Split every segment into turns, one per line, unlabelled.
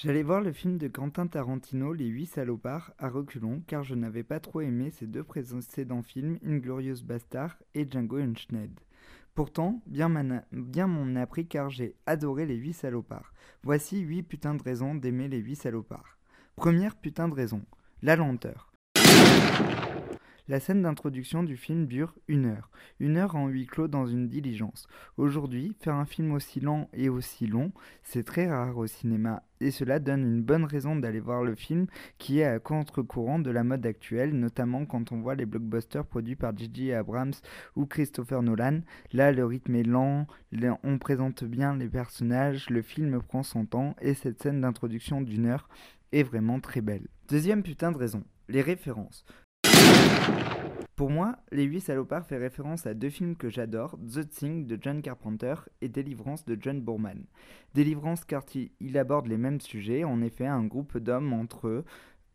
J'allais voir le film de Quentin Tarantino, Les Huit Salopards, à reculons, car je n'avais pas trop aimé ses deux précédents films, Inglorious Bastard et Django Unchained. Pourtant, bien, m'en a pris car j'ai adoré Les Huit Salopards. Voici huit putains de raisons d'aimer Les Huit Salopards. Première putain de raison, la lenteur. La scène d'introduction du film dure une heure. Une heure en huis clos dans une diligence. Aujourd'hui, faire un film aussi lent et aussi long, c'est très rare au cinéma. Et cela donne une bonne raison d'aller voir le film qui est à contre-courant de la mode actuelle, notamment quand on voit les blockbusters produits par J.J. Abrams ou Christopher Nolan. Là, le rythme est lent, on présente bien les personnages, le film prend son temps et cette scène d'introduction d'une heure est vraiment très belle. Deuxième putain de raison, les références. Pour moi, Les Huit Salopards fait référence à deux films que j'adore, The Thing de John Carpenter et Délivrance de John Boorman. Délivrance car il aborde les mêmes sujets, en effet un groupe d'hommes entre eux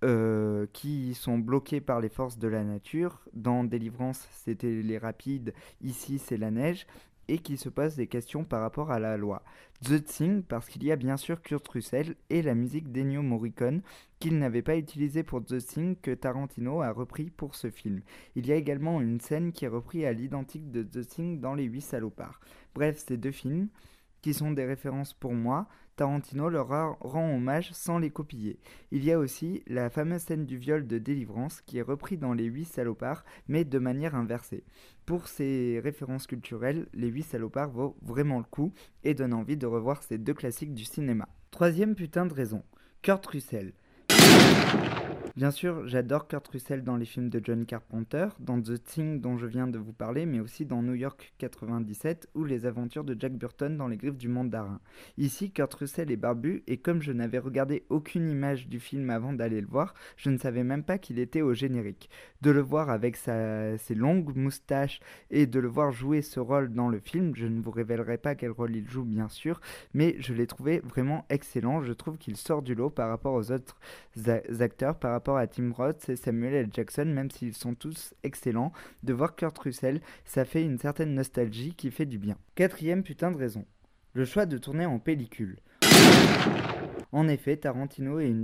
euh, qui sont bloqués par les forces de la nature. Dans Délivrance, c'était les rapides, ici c'est la neige et qui se pose des questions par rapport à la loi. The Thing, parce qu'il y a bien sûr Kurt Russell et la musique d'Ennio Morricone, qu'il n'avait pas utilisée pour The Thing, que Tarantino a repris pour ce film. Il y a également une scène qui est reprise à l'identique de The Thing dans Les Huit Salopards. Bref, ces deux films, qui sont des références pour moi, Tarantino leur rend hommage sans les copier. Il y a aussi la fameuse scène du viol de délivrance qui est repris dans Les Huit Salopards, mais de manière inversée. Pour ces références culturelles, Les Huit Salopards vaut vraiment le coup et donne envie de revoir ces deux classiques du cinéma. Troisième putain de raison, Kurt Russell. Bien sûr, j'adore Kurt Russell dans les films de John Carpenter, dans The Thing dont je viens de vous parler, mais aussi dans New York 97 ou les aventures de Jack Burton dans Les Griffes du Mandarin. Ici, Kurt Russell est barbu et comme je n'avais regardé aucune image du film avant d'aller le voir, je ne savais même pas qu'il était au générique. De le voir avec ses longues moustaches et de le voir jouer ce rôle dans le film, je ne vous révélerai pas quel rôle il joue bien sûr, mais je l'ai trouvé vraiment excellent. Je trouve qu'il sort du lot par rapport aux autres acteurs, par rapport à Tim Roth et Samuel L. Jackson, même s'ils sont tous excellents, de voir Kurt Russell, ça fait une certaine nostalgie qui fait du bien. Quatrième putain de raison. Le choix de tourner en pellicule. En effet, Tarantino est une,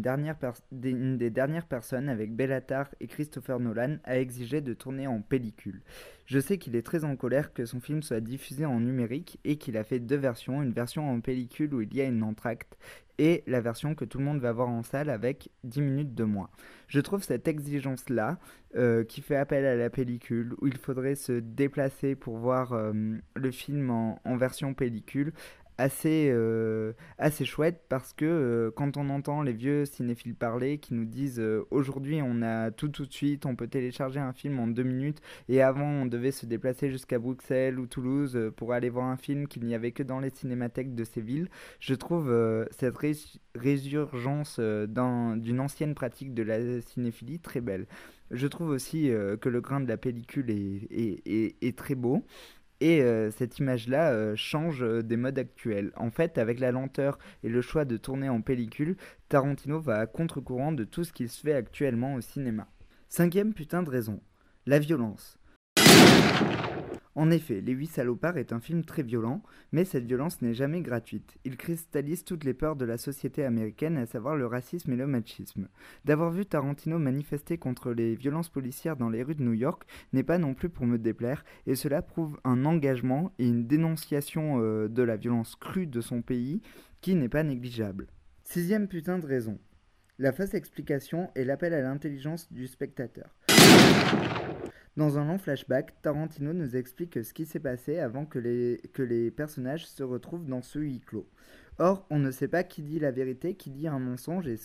des dernières personnes avec Bellatar et Christopher Nolan à exiger de tourner en pellicule. Je sais qu'il est très en colère que son film soit diffusé en numérique et qu'il a fait deux versions, une version en pellicule où il y a une entracte et la version que tout le monde va voir en salle avec 10 minutes de moins. Je trouve cette exigence-là, euh, qui fait appel à la pellicule, où il faudrait se déplacer pour voir euh, le film en, version pellicule, assez, euh, assez chouette parce que euh, quand on entend les vieux cinéphiles parler qui nous disent euh, aujourd'hui on a tout tout de suite, on peut télécharger un film en deux minutes et avant on devait se déplacer jusqu'à Bruxelles ou Toulouse pour aller voir un film qu'il n'y avait que dans les cinémathèques de ces villes, je trouve cette résurgence d'une ancienne pratique de la cinéphilie très belle. Je trouve aussi que le grain de la pellicule est, est, est très beau. Et euh, cette image-là euh, change euh, des modes actuels. En fait, avec la lenteur et le choix de tourner en pellicule, Tarantino va à contre-courant de tout ce qui se fait actuellement au cinéma. Cinquième putain de raison, la violence. En effet, Les Huit Salopards est un film très violent, mais cette violence n'est jamais gratuite. Il cristallise toutes les peurs de la société américaine, à savoir le racisme et le machisme. D'avoir vu Tarantino manifester contre les violences policières dans les rues de New York n'est pas non plus pour me déplaire, et cela prouve un engagement et une dénonciation euh, de la violence crue de son pays qui n'est pas négligeable. Sixième putain de raison. La fausse explication et l'appel à l'intelligence du spectateur. Dans un long flashback, Tarantino nous explique ce qui s'est passé avant que les, personnages se retrouvent dans ce huis clos. Or, on ne sait pas qui dit la vérité, qui dit un mensonge, et,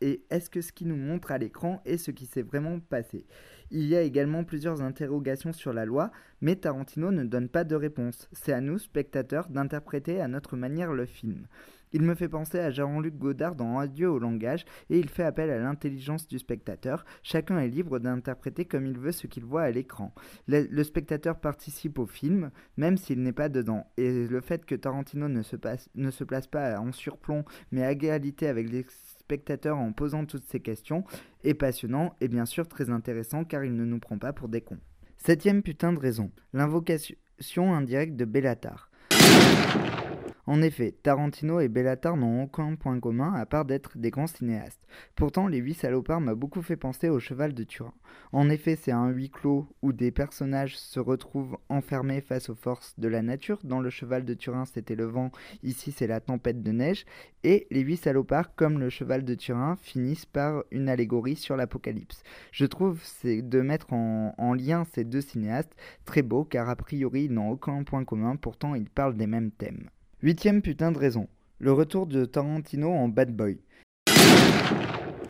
et est-ce que ce qui nous montre à l'écran est ce qui s'est vraiment passé. Il y a également plusieurs interrogations sur la loi, mais Tarantino ne donne pas de réponse. C'est à nous, spectateurs, d'interpréter à notre manière le film. Il me fait penser à Jean-Luc Godard dans Adieu au langage et il fait appel à l'intelligence du spectateur. Chacun est libre d'interpréter comme il veut ce qu'il voit à l'écran. Le, spectateur participe au film, même s'il n'est pas dedans. Et le fait que Tarantino ne se, ne se place pas en surplomb, mais à égalité avec les spectateurs en posant toutes ces questions, est passionnant et bien sûr très intéressant car il ne nous prend pas pour des cons. Septième putain de raison, l'invocation indirecte de Bellatar. En effet, Tarantino et Bellatar n'ont aucun point commun à part d'être des grands cinéastes. Pourtant, Les Huit Salopards m'a beaucoup fait penser au Cheval de Turin. En effet, c'est un huis clos où des personnages se retrouvent enfermés face aux forces de la nature. Dans Le Cheval de Turin, c'était le vent, ici c'est la tempête de neige. Et Les Huit Salopards, comme Le Cheval de Turin, finissent par une allégorie sur l'apocalypse. Je trouve de mettre en, en lien ces deux cinéastes très beau car a priori ils n'ont aucun point commun, pourtant ils parlent des mêmes thèmes. Huitième putain de raison, le retour de Tarantino en bad boy.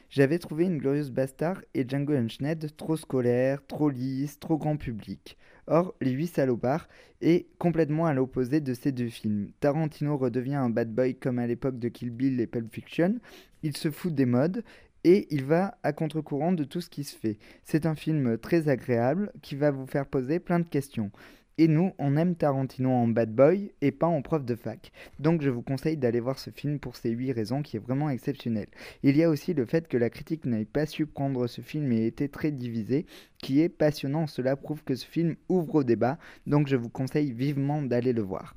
J'avais trouvé une glorieuse bastard et Django Unchained trop scolaire, trop lisse, trop grand public. Or, Les Huit Salopards est complètement à l'opposé de ces deux films. Tarantino redevient un bad boy comme à l'époque de Kill Bill et Pulp Fiction. Il se fout des modes et il va à contre-courant de tout ce qui se fait. C'est un film très agréable qui va vous faire poser plein de questions. Et nous, on aime Tarantino en bad boy et pas en prof de fac. Donc je vous conseille d'aller voir ce film pour ces 8 raisons qui est vraiment exceptionnel. Il y a aussi le fait que la critique n'ait pas su prendre ce film et était très divisée, qui est passionnant. Cela prouve que ce film ouvre au débat, donc je vous conseille vivement d'aller le voir.